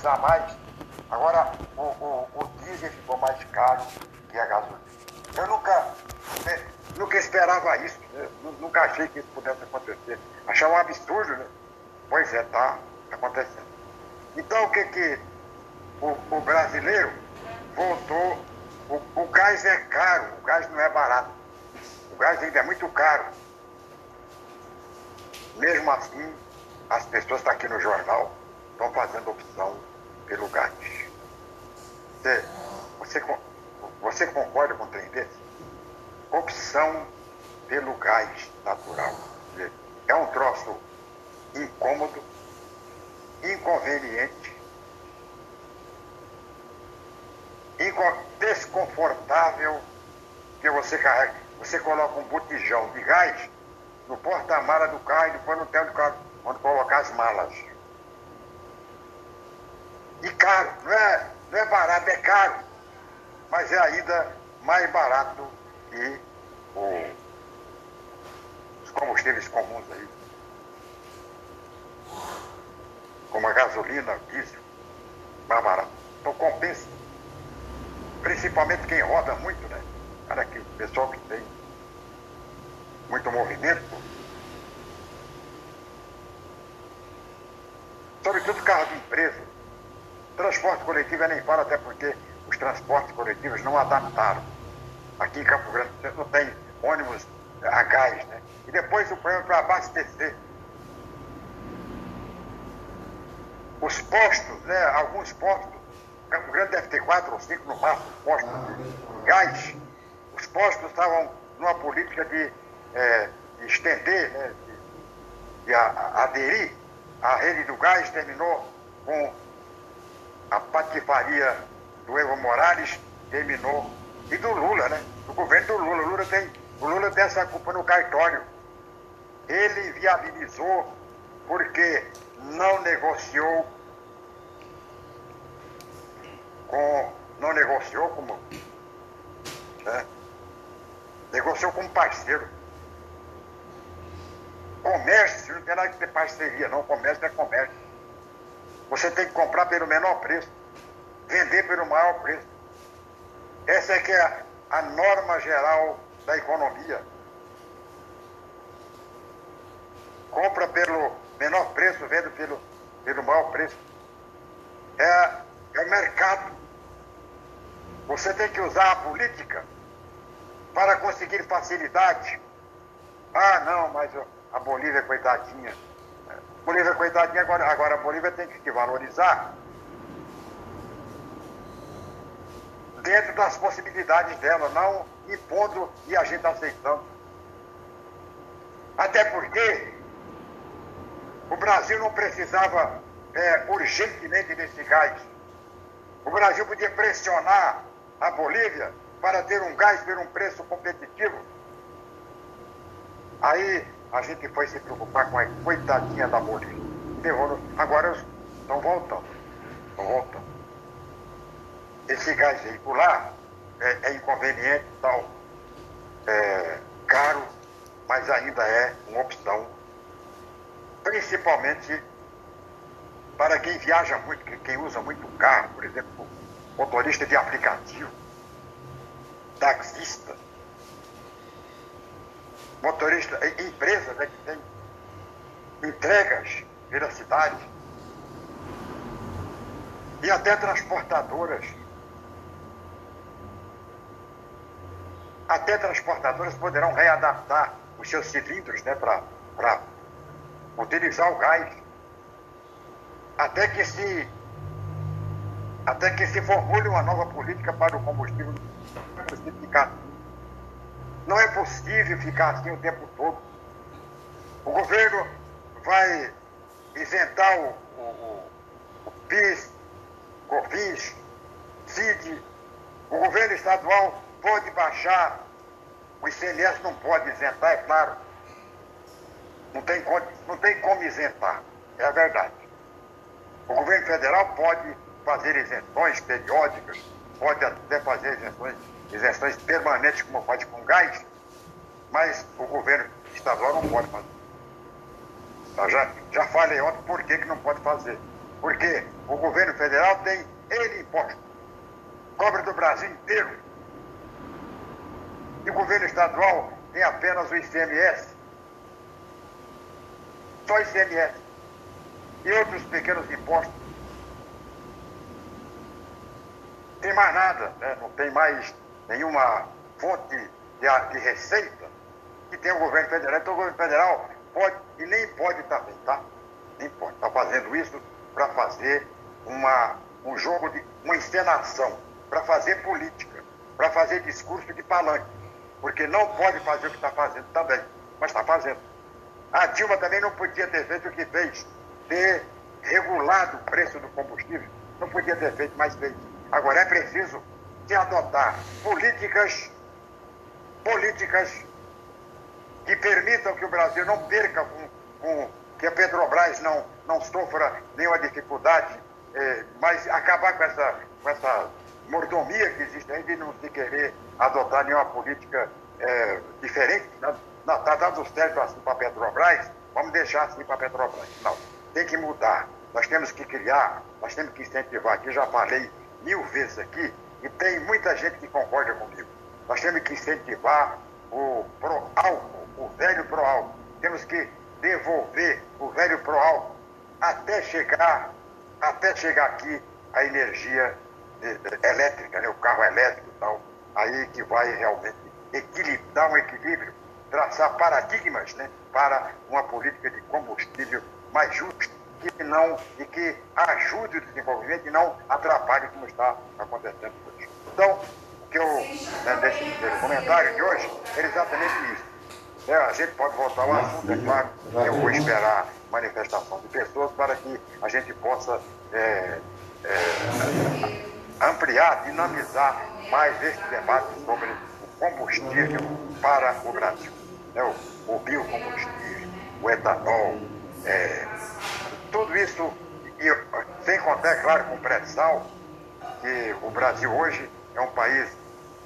economizar mais. Agora, o, o, o diesel ficou mais caro que a gasolina. Eu nunca, né, nunca esperava isso, né? nunca achei que isso pudesse acontecer. Achava um absurdo, né? Pois é, tá acontecendo. Então, o que que o, o brasileiro voltou, o, o gás é caro, o gás não é barato. O gás ainda é muito caro. Mesmo assim, as pessoas estão aqui no jornal estão fazendo opção pelo gás. Você, você, você concorda com o trem desse? Opção pelo gás natural. É um troço incômodo, inconveniente, desconfortável que você carrega. Você coloca um botijão de gás no porta-mala do carro e depois no teto do carro, onde colocar as malas. E caro, não é, não é barato, é caro. Mas é ainda mais barato que o, os combustíveis comuns aí. Como a gasolina, diesel, mais barato. Então compensa. Principalmente quem roda muito, né? Cara, que pessoal que tem muito movimento. Sobretudo carro de empresa. Transporte coletivo é nem fala, até porque os transportes coletivos não adaptaram. Aqui em Campo Grande você não tem ônibus a gás, né? E depois o problema para abastecer. Os postos, né? Alguns postos, Campo Grande deve ter quatro ou cinco no máximo postos de gás. Os postos estavam numa política de, é, de estender, né? de, de a, aderir à rede do gás, terminou com a patifaria do Evo Morales, terminou, e do Lula, né? Do governo do Lula. O Lula tem, o Lula tem essa culpa no cartório. Ele viabilizou porque não negociou com. não negociou como. Né? Negociou como parceiro. Comércio, não tem nada que ter parceria, não. Comércio é comércio. Você tem que comprar pelo menor preço, vender pelo maior preço. Essa é que é a, a norma geral da economia. Compra pelo menor preço, vende pelo, pelo maior preço. É, é o mercado. Você tem que usar a política para conseguir facilidade. Ah, não, mas a Bolívia, coitadinha. Bolívia, coitadinha, agora, agora a Bolívia tem que valorizar dentro das possibilidades dela, não impondo e a gente aceitando. Até porque o Brasil não precisava é, urgentemente desse gás. O Brasil podia pressionar a Bolívia para ter um gás por um preço competitivo. Aí a gente foi se preocupar com a coitadinha da Bolívia. Agora estão voltando. Estão. Esse gás veicular é, é inconveniente, tal, é, caro, mas ainda é uma opção, principalmente para quem viaja muito, quem usa muito carro, por exemplo, motorista de aplicativo taxista, motorista, empresa né, que tem entregas pela cidade, e até transportadoras. Até transportadoras poderão readaptar os seus cilindros né, para utilizar o gás. Até que se até que se formule uma nova política para o combustível possível ficar assim. Não é possível ficar assim o tempo todo. O governo vai isentar o, o, o PIS, COFINS, CID. O governo estadual pode baixar. O ICMS não pode isentar, é claro. Não tem, não tem como isentar. É a verdade. O governo federal pode fazer isenções periódicas, pode até fazer isenções isenções permanentes, como pode com gás, mas o governo estadual não pode fazer. Eu já, já falei ontem por que, que não pode fazer. Porque o governo federal tem ele imposto. Cobra do Brasil inteiro. E o governo estadual tem apenas o ICMS. Só ICMS. E outros pequenos impostos. Tem mais nada, né? não tem mais nenhuma fonte de, de receita que tem o governo federal. Então o governo federal pode, e nem pode também, tá? Nem pode. Está fazendo isso para fazer uma, um jogo de uma encenação, para fazer política, para fazer discurso de palanque. Porque não pode fazer o que está fazendo também, mas está fazendo. A Dilma também não podia ter feito o que fez, ter regulado o preço do combustível. Não podia ter feito mais fez. Agora é preciso se adotar políticas, políticas que permitam que o Brasil não perca com, com que a Petrobras não, não sofra nenhuma dificuldade, eh, mas acabar com essa, com essa mordomia que existe aí de não se querer adotar nenhuma política eh, diferente. Está dando certo assim para a Petrobras, vamos deixar assim para a Petrobras. Não, tem que mudar. Nós temos que criar, nós temos que incentivar. Aqui já falei mil vezes aqui, e tem muita gente que concorda comigo. Nós temos que incentivar o pro-álcool, o velho pro-álcool. Temos que devolver o velho pro-álcool até chegar, até chegar aqui a energia elétrica, né? o carro elétrico e tal. Aí que vai realmente equilibrar um equilíbrio, traçar paradigmas né? para uma política de combustível mais justa que não, e que ajude o desenvolvimento e não atrapalhe como está acontecendo hoje. Então, o que eu, né, nesse primeiro comentário de hoje, é exatamente isso. É, a gente pode voltar ao assunto, é claro, eu vou esperar manifestação de pessoas para que a gente possa é, é, ampliar, dinamizar mais este debate sobre o combustível para o Brasil. É, o, o biocombustível, o etanol, é, tudo isso, e, sem contar, é claro, com o pré-sal, que o Brasil hoje é um país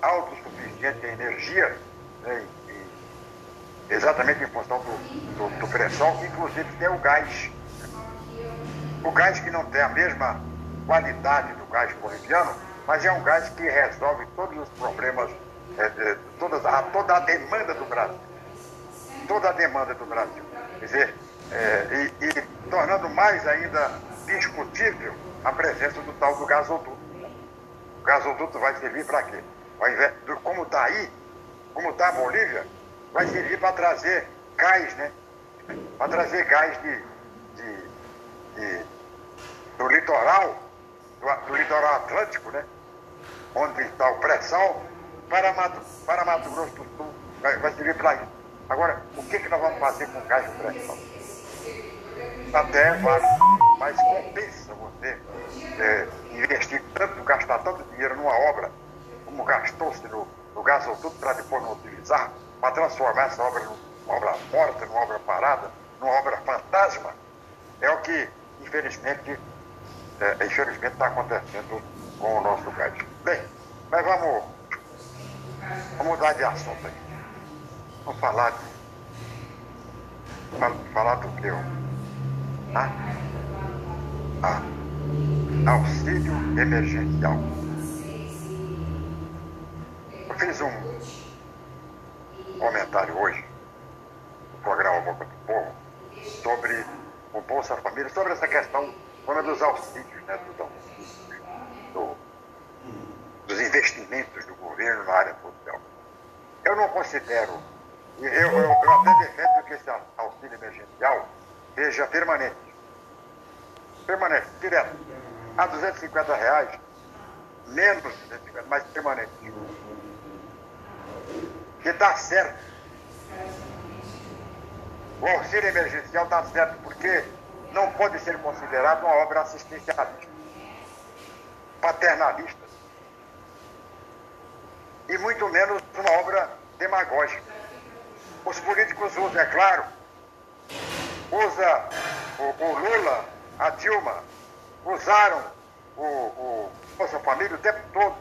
autossuficiente em energia, né, e, exatamente em função do, do, do pré-sal, que inclusive tem o gás. O gás que não tem a mesma qualidade do gás boliviano, mas é um gás que resolve todos os problemas, é, de, todas, a, toda a demanda do Brasil. Toda a demanda do Brasil. Quer dizer, é, e, e, mais ainda discutível a presença do tal do gasoduto. O gasoduto vai servir para quê? Como está aí, como está a Bolívia, vai servir para trazer gás, né? Para trazer gás de, de, de do litoral, do, do, litoral atlântico, né? Onde está o pré-sal, para Mato, para Mato Grosso do Sul. Vai, vai servir para isso. Agora, o que, que nós vamos fazer com o gás do pré-sal? Até vale, mas compensa você é, investir tanto, gastar tanto dinheiro numa obra, como gastou-se no, no gasoduto para depois não utilizar, para transformar essa obra numa obra morta, numa obra parada, numa obra fantasma, é o que, infelizmente, é, infelizmente está acontecendo com o nosso gás. Bem, mas vamos, vamos mudar de assunto aqui. Vamos falar de. Falar do que? A auxílio emergencial. Eu fiz um comentário hoje no programa Boca do Povo sobre o Bolsa Família, sobre essa questão dos auxílios, né, do, do, dos investimentos do governo na área social. Eu não considero, eu, eu, eu até defendo que esse auxílio emergencial seja permanente. Permanente, direto. A 250 reais, menos 250, mas permanente. Que dá certo. O auxílio emergencial dá certo porque não pode ser considerado uma obra assistencialista, paternalista, e muito menos uma obra demagógica. Os políticos usam, é claro, usa o, o Lula, a Dilma, usaram o, o Bolsa Família o tempo todo.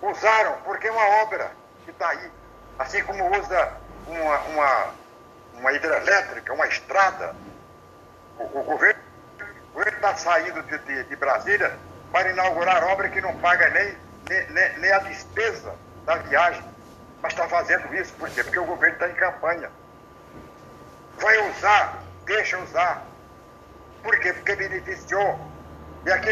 Usaram, porque é uma obra que está aí. Assim como usa uma, uma, uma hidrelétrica, uma estrada, o, o governo está saindo de, de, de, Brasília para inaugurar obra que não paga nem, nem, nem a despesa da viagem. Mas está fazendo isso por quê? Porque o governo está em campanha. Vai usar, deixa usar. Por quê? Porque beneficiou. E aqui